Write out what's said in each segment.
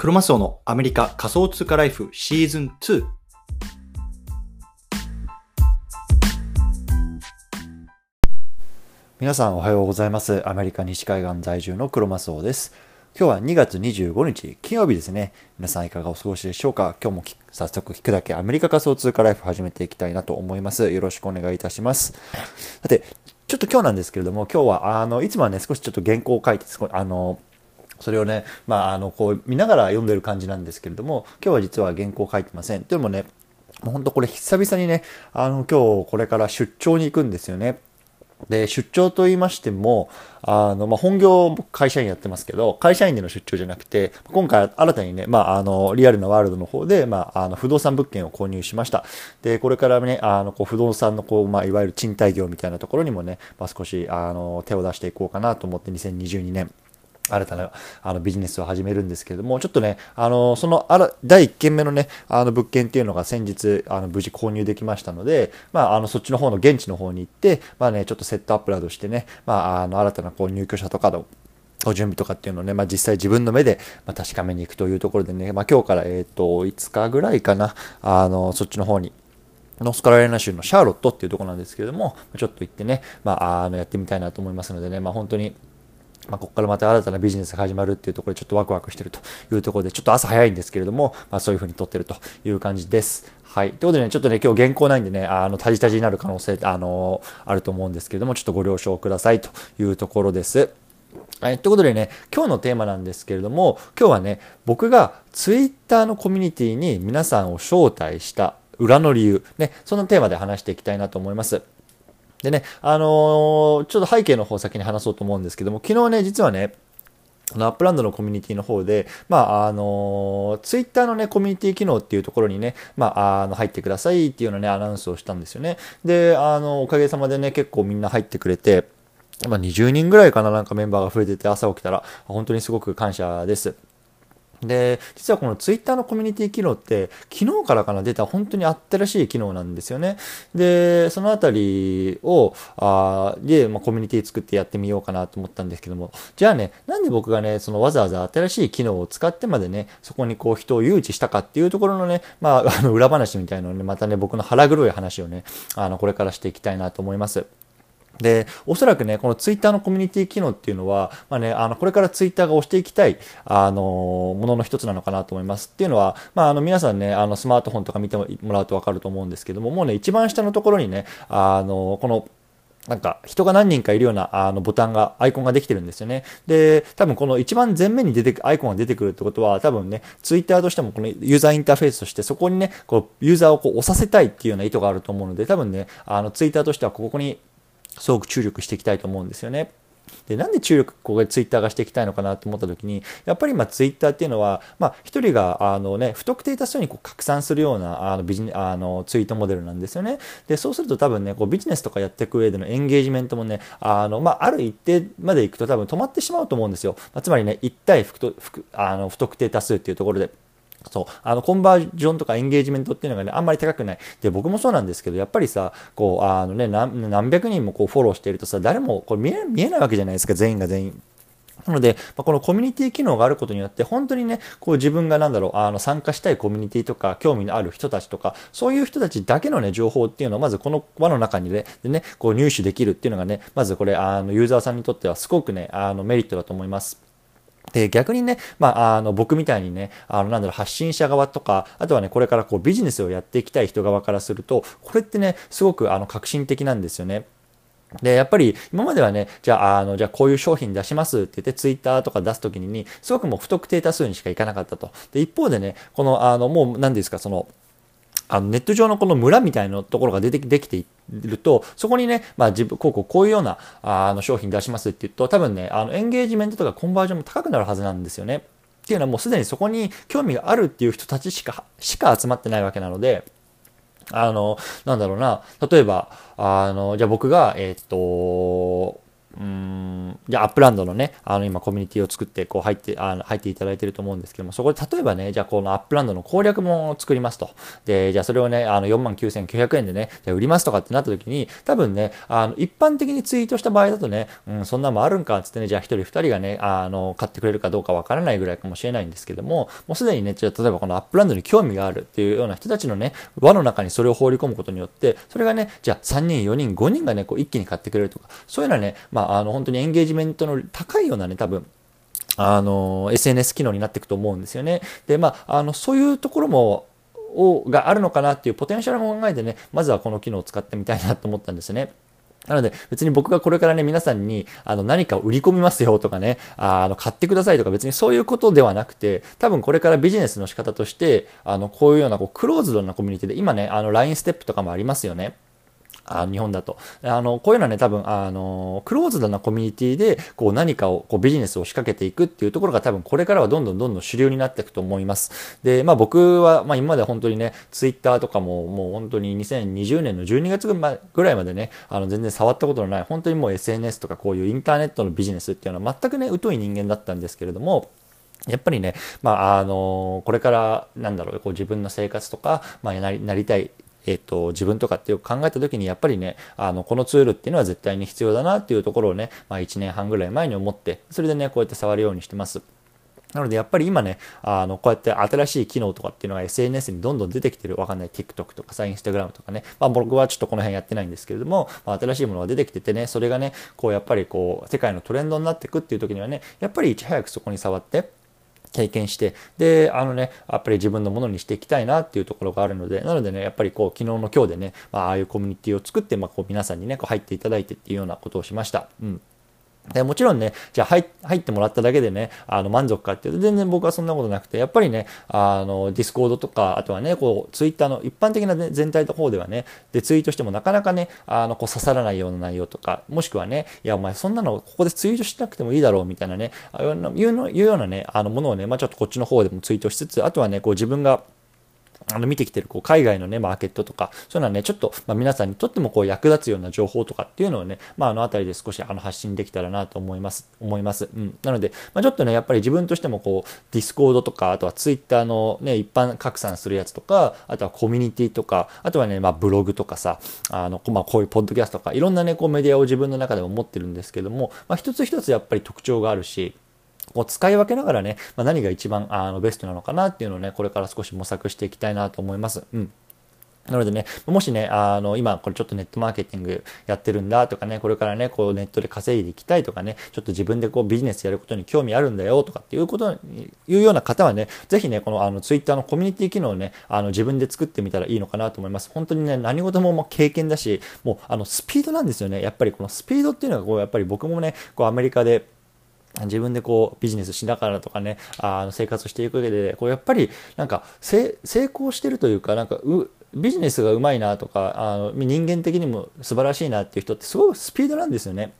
クロマスオのアメリカ仮想通貨ライフシーズン2。皆さんおはようございます。アメリカ西海岸在住のクロマスオです。今日は2月25日、金曜日ですね。皆さんいかがお過ごしでしょうか？今日も早速聞くだけアメリカ仮想通貨ライフ始めていきたいなと思います。よろしくお願いいたします。さて、ちょっと今日なんですけれども、今日は、あの、いつもはね、少しちょっと原稿を書いて、あの、それをね、まあ、あの、こう、見ながら読んでる感じなんですけれども、今日は実は原稿書いてません。というのもね、もう本当これ久々にね、あの、今日これから出張に行くんですよね。で、出張と言いましても、あの、まあ、本業、会社員やってますけど、会社員での出張じゃなくて、今回新たにね、まあ、あの、リアルなワールドの方で、まあ、あの、不動産物件を購入しました。で、これからね、あの、こう、不動産の、こう、まあ、いわゆる賃貸業みたいなところにもね、まあ、少し、あの、手を出していこうかなと思って、2022年、新たなあのビジネスを始めるんですけれども、ちょっとね、あの、そのあら第1件目のね、あの物件っていうのが先日、あの無事購入できましたので、まあ、あの、そっちの方の現地の方に行って、まあね、ちょっとセットアップなどしてね、まあ、あの、新たなこう入居者とかの、お準備とかっていうのをね、まあ、実際自分の目で、ま、確かめに行くというところでね、まあ、今日から、えっ、と、5日ぐらいかな、あの、そっちの方に、ノースカロライナ州のシャーロットっていうところなんですけれども、ちょっと行ってね、まあ、あの、やってみたいなと思いますのでね、まあ、本当に、まあ、ここからまた新たなビジネスが始まるっていうところでちょっとワクワクしてるというところで、ちょっと朝早いんですけれども、まあ、そういうふうに撮ってるという感じです。はい。ということでね、ちょっとね、今日原稿ないんでね、あの、タジタジになる可能性、あの、あると思うんですけれども、ちょっとご了承くださいというところです。はい。ということでね、今日のテーマなんですけれども、今日はね、僕がツイッターのコミュニティに皆さんを招待した裏の理由、ね、そのテーマで話していきたいなと思います。でね、あのーちょっと背景の方先に話そうと思うんですけども、昨日ね、実はね、あのアップランドのコミュニティの方で、まあ、あの、ツイッターのね、コミュニティ機能っていうところにね、まあ、あの、入ってくださいっていうのね、アナウンスをしたんですよね。で、あの、おかげさまでね、結構みんな入ってくれて、まあ、20人ぐらいかな、なんかメンバーが増えてて、朝起きたら、本当にすごく感謝です。で、実はこのツイッターのコミュニティ機能って、昨日からかな出た本当に新しい機能なんですよね。で、そのあたりを、あで、まあ、コミュニティ作ってやってみようかなと思ったんですけども、じゃあね、なんで僕がね、そのわざわざ新しい機能を使ってまでね、そこにこう人を誘致したかっていうところのね、まあ、あの裏話みたいなのをね、またね、僕の腹黒い話をね、あの、これからしていきたいなと思います。で、おそらくね、このツイッターのコミュニティ機能っていうのは、まあね、あの、これからツイッターが押していきたい、あの、ものの一つなのかなと思います。っていうのは、まあ、あの、皆さんね、あの、スマートフォンとか見てもらうとわかると思うんですけども、もうね、一番下のところにね、あの、この、なんか人が何人かいるようなあのボタンが、アイコンができてるんですよね。で、多分この一番前面に出てく、アイコンが出てくるってことは、多分ね、ツイッターとしてもこのユーザーインターフェースとしてそこにね、こう、ユーザーをこう押させたいっていうような意図があると思うので、多分ね、あのツイッターとしてはここにすごく注力していきたいと思うんですよね。で、なんで注力、ここでツイッターがしていきたいのかなと思った時に、やっぱりまあツイッターっていうのは、まあ人が、あのね、不特定多数にこう拡散するような、あのビジあのツイートモデルなんですよね。で、そうすると多分ね、こうビジネスとかやっていく上でのエンゲージメントもね、あの、まあある一定まで行くと多分止まってしまうと思うんですよ。まあ、つまりね、一対不不あの不特定多数っていうところで。そう。あの、コンバージョンとかエンゲージメントっていうのがね、あんまり高くない。で、僕もそうなんですけど、やっぱりさ、こう、あのね、何百人もこうフォローしているとさ、誰もこれ見え見えないわけじゃないですか、全員が全員。なので、まあ、このコミュニティ機能があることによって、本当にね、こう自分がなんだろう、あの、参加したいコミュニティとか、興味のある人たちとか、そういう人たちだけのね、情報っていうのを、まずこの輪の中にね、でね、こう入手できるっていうのがね、まずこれ、あの、ユーザーさんにとってはすごくね、あの、メリットだと思います。で、逆にね、まあ、あの、僕みたいにね、あの、なんだろう、発信者側とか、あとはね、これからこう、ビジネスをやっていきたい人側からすると、これってね、すごく、あの、革新的なんですよね。で、やっぱり今まではね、じゃあ、あの、じゃあこういう商品出しますって言ってツイッターとか出すときに、すごくもう不特定多数にしかいかなかったと。で、一方でね、この、あの、もう、何ですか、その、あのネット上のこの村みたいなところが出てできていると、そこにね、まあ自分、こうこうこういうようなあの商品出しますって言うと、多分ね、あのエンゲージメントとかコンバージョンも高くなるはずなんですよね。っていうのはもうすでにそこに興味があるっていう人たちしか、しか集まってないわけなので、あの、なんだろうな、例えば、あの、じゃあ僕が、えーっと、うん、じゃあアップランドのね、あの今コミュニティを作ってこう入って、あの入っていただいてると思うんですけども、そこで例えばね、じゃあこのアップランドの攻略本を作りますと。で、じゃあそれをね、あの49,900円でね、じゃ売りますとかってなった時に、多分ね、あの一般的にツイートした場合だとね、うん、そんなもあるんかっつってね、じゃあ1人2人がね、あの、買ってくれるかどうかわからないぐらいかもしれないんですけども、もうすでにね、じゃあ例えばこのアップランドに興味があるっていうような人たちのね、輪の中にそれを放り込むことによって、それがね、じゃあ3人、4人、5人がね、こう一気に買ってくれるとか、そういうのはね、まあ、あの、本当にエンゲージメントの高いようなね、多分、あの、SNS 機能になっていくと思うんですよね。で、まあ、あの、そういうところも、をがあるのかなっていうポテンシャルも考えてね、まずはこの機能を使ってみたいなと思ったんですね。なので、別に僕がこれからね、皆さんに、あの、何かを売り込みますよとかね、あの、買ってくださいとか、別にそういうことではなくて、多分これからビジネスの仕方として、あの、こういうような、こう、クローズドなコミュニティで、今ね、あの、LINE ステップとかもありますよね。あ日本だと。あの、こういうのはね、多分、あの、クローズドなコミュニティで、こう何かを、こうビジネスを仕掛けていくっていうところが多分これからはどんどんどんどん主流になっていくと思います。で、まあ僕は、まあ今まで本当にね、ツイッターとかももう本当に2020年の12月ぐらいまでね、あの全然触ったことのない、本当にもう SNS とかこういうインターネットのビジネスっていうのは全くね、疎い人間だったんですけれども、やっぱりね、まあ、あの、これから、なんだろう、こう自分の生活とか、まあ、なりなりたいえっと、自分とかっていう考えた時にやっぱりね、あの、このツールっていうのは絶対に必要だなっていうところをね、まあ1年半ぐらい前に思って、それでね、こうやって触るようにしてます。なのでやっぱり今ね、あの、こうやって新しい機能とかっていうのが SNS にどんどん出てきてる、わかんない。TikTok とかさ、Instagram とかね、まあ僕はちょっとこの辺やってないんですけれども、まあ、新しいものが出てきててね、それがね、こうやっぱりこう、世界のトレンドになっていくっていう時にはね、やっぱりいち早くそこに触って、経験して、で、あのね、やっぱり自分のものにしていきたいなっていうところがあるので、なのでね、やっぱりこう、昨日の今日でね、まあ、ああいうコミュニティを作って、まあ、こう、皆さんにね、こう入っていただいてっていうようなことをしました。うん。でもちろんね、じゃあ入ってもらっただけでね、あの満足かっていうと全然僕はそんなことなくて、やっぱりね、あの、ディスコードとか、あとはね、こう、ツイッターの一般的な、ね、全体の方ではね、で、ツイートしてもなかなかね、あの、こう刺さらないような内容とか、もしくはね、いや、お前そんなのここでツイートしなくてもいいだろうみたいなね、いうのいうようなね、あのものをね、まあちょっとこっちの方でもツイートしつつ、あとはね、こう自分が、あの見てきてるこう海外のね、マーケットとか、そういうのはね、ちょっと、まあ、皆さんにとってもこう役立つような情報とかっていうのをね、まあ、あのあたりで少しあの発信できたらなと思います。思います。うん。なので、まあ、ちょっとね、やっぱり自分としてもこう、ディスコードとか、あとはツイッターのね、一般拡散するやつとか、あとはコミュニティとか、あとはね、まあ、ブログとかさ、あの、まあ、こういうポッドキャストとか、いろんなね、こうメディアを自分の中でも持ってるんですけども、まあ、一つ一つやっぱり特徴があるし、こう使い分けながらね、まあ、何が一番あのベストなのかなっていうのをね、これから少し模索していきたいなと思います。うん。なのでね、もしね、あの、今これちょっとネットマーケティングやってるんだとかね、これからね、こうネットで稼いでいきたいとかね、ちょっと自分でこうビジネスやることに興味あるんだよとかっていうことに、いうような方はね、ぜひね、このあのツイッターのコミュニティ機能をね、あの自分で作ってみたらいいのかなと思います。本当にね、何事ももう経験だし、もうあのスピードなんですよね。やっぱりこのスピードっていうのがこう、やっぱり僕もね、こうアメリカで、自分でこうビジネスしながらとかね、あの生活していく上で、こうやっぱりなんか成功してるというか、なんかビジネスがうまいなとか、あの人間的にも素晴らしいなっていう人ってすごいスピードなんですよね。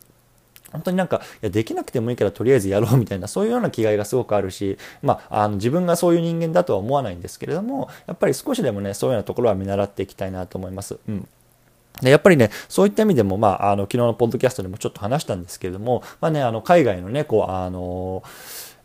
本当になんか、いや、できなくてもいいからとりあえずやろうみたいな、そういうような気概がすごくあるし、まあ、あの、自分がそういう人間だとは思わないんですけれども、やっぱり少しでもね、そういうようなところは見習っていきたいなと思います。うん。でやっぱりね、そういった意味でも、まあ、あの、昨日のポッドキャストでもちょっと話したんですけれども、まあね、あの、海外のね、こう、あの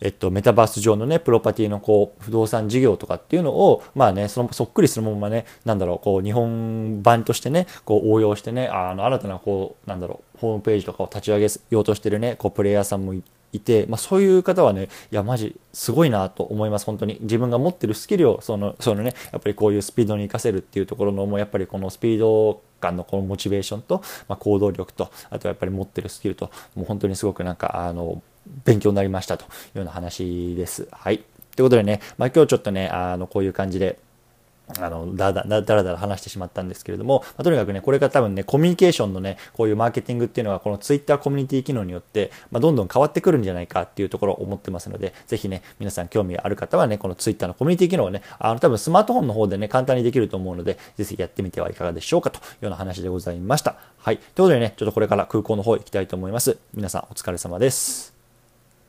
えっと、メタバース上のね、プロパティのこう、不動産事業とかっていうのを、まあね、その、そっくりそのままね、なんだろう、こう、日本版としてね、こう、応用してね、あの、新たなこう、なんだろう、ホームページとかを立ち上げようとしてるね、こう、プレイヤーさんもいいて、まあ、そういう方はね、いや、マジ、すごいなと思います、本当に。自分が持ってるスキルを、その、そのね、やっぱりこういうスピードに活かせるっていうところの、もうやっぱりこのスピード感のこのモチベーションと、まあ、行動力と、あとはやっぱり持ってるスキルと、もう本当にすごくなんか、あの、勉強になりましたというような話です。はい。ということでね、まあ、今日ちょっとね、あの、こういう感じで、あのだだだらだら話してしまったんですけれども、まあ、とにかくね、これから多分ね、コミュニケーションのね、こういうマーケティングっていうのは、このツイッターコミュニティ機能によって、まあ、どんどん変わってくるんじゃないかっていうところを思ってますので、ぜひね、皆さん興味ある方はね、このツイッターのコミュニティ機能をね、あの多分スマートフォンの方でね、簡単にできると思うので、ぜひやってみてはいかがでしょうかというような話でございました。はい。ということでね、ちょっとこれから空港の方行きたいと思います。皆さんお疲れ様です。